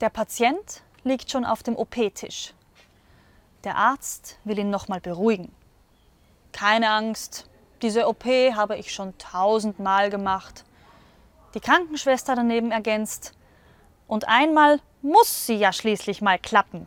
Der Patient liegt schon auf dem OP-Tisch. Der Arzt will ihn nochmal beruhigen. Keine Angst, diese OP habe ich schon tausendmal gemacht. Die Krankenschwester daneben ergänzt. Und einmal muss sie ja schließlich mal klappen.